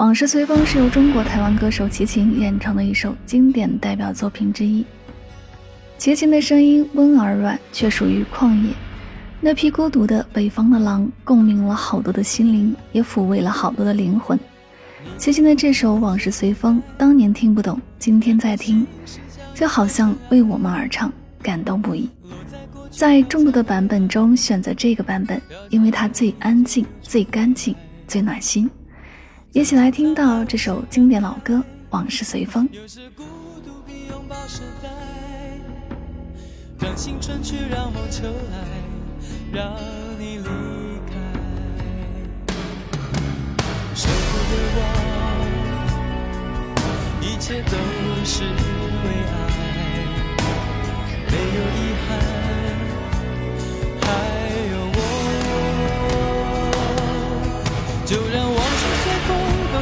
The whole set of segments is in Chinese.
往事随风是由中国台湾歌手齐秦演唱的一首经典代表作品之一。齐秦的声音温而软，却属于旷野。那匹孤独的北方的狼，共鸣了好多的心灵，也抚慰了好多的灵魂。齐秦的这首《往事随风》，当年听不懂，今天再听，就好像为我们而唱，感动不已。在众多的版本中选择这个版本，因为它最安静、最干净、最暖心。一起来听到这首经典老歌《往事随风》。让青春去，让梦秋来，让你离开。舍不得忘，一切都是为爱，没有遗憾。还有我。就让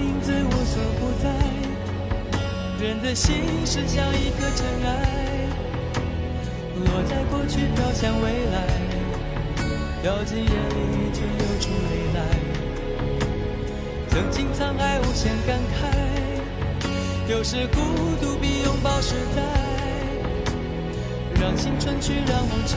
影子无所不在人的心是像一颗尘埃，落在过去飘向未来，掉进眼里就流出泪来。曾经沧海无限感慨，有时孤独比拥抱实在。让青春去，让梦秋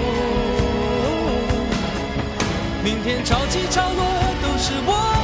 明天潮起潮落，都是我。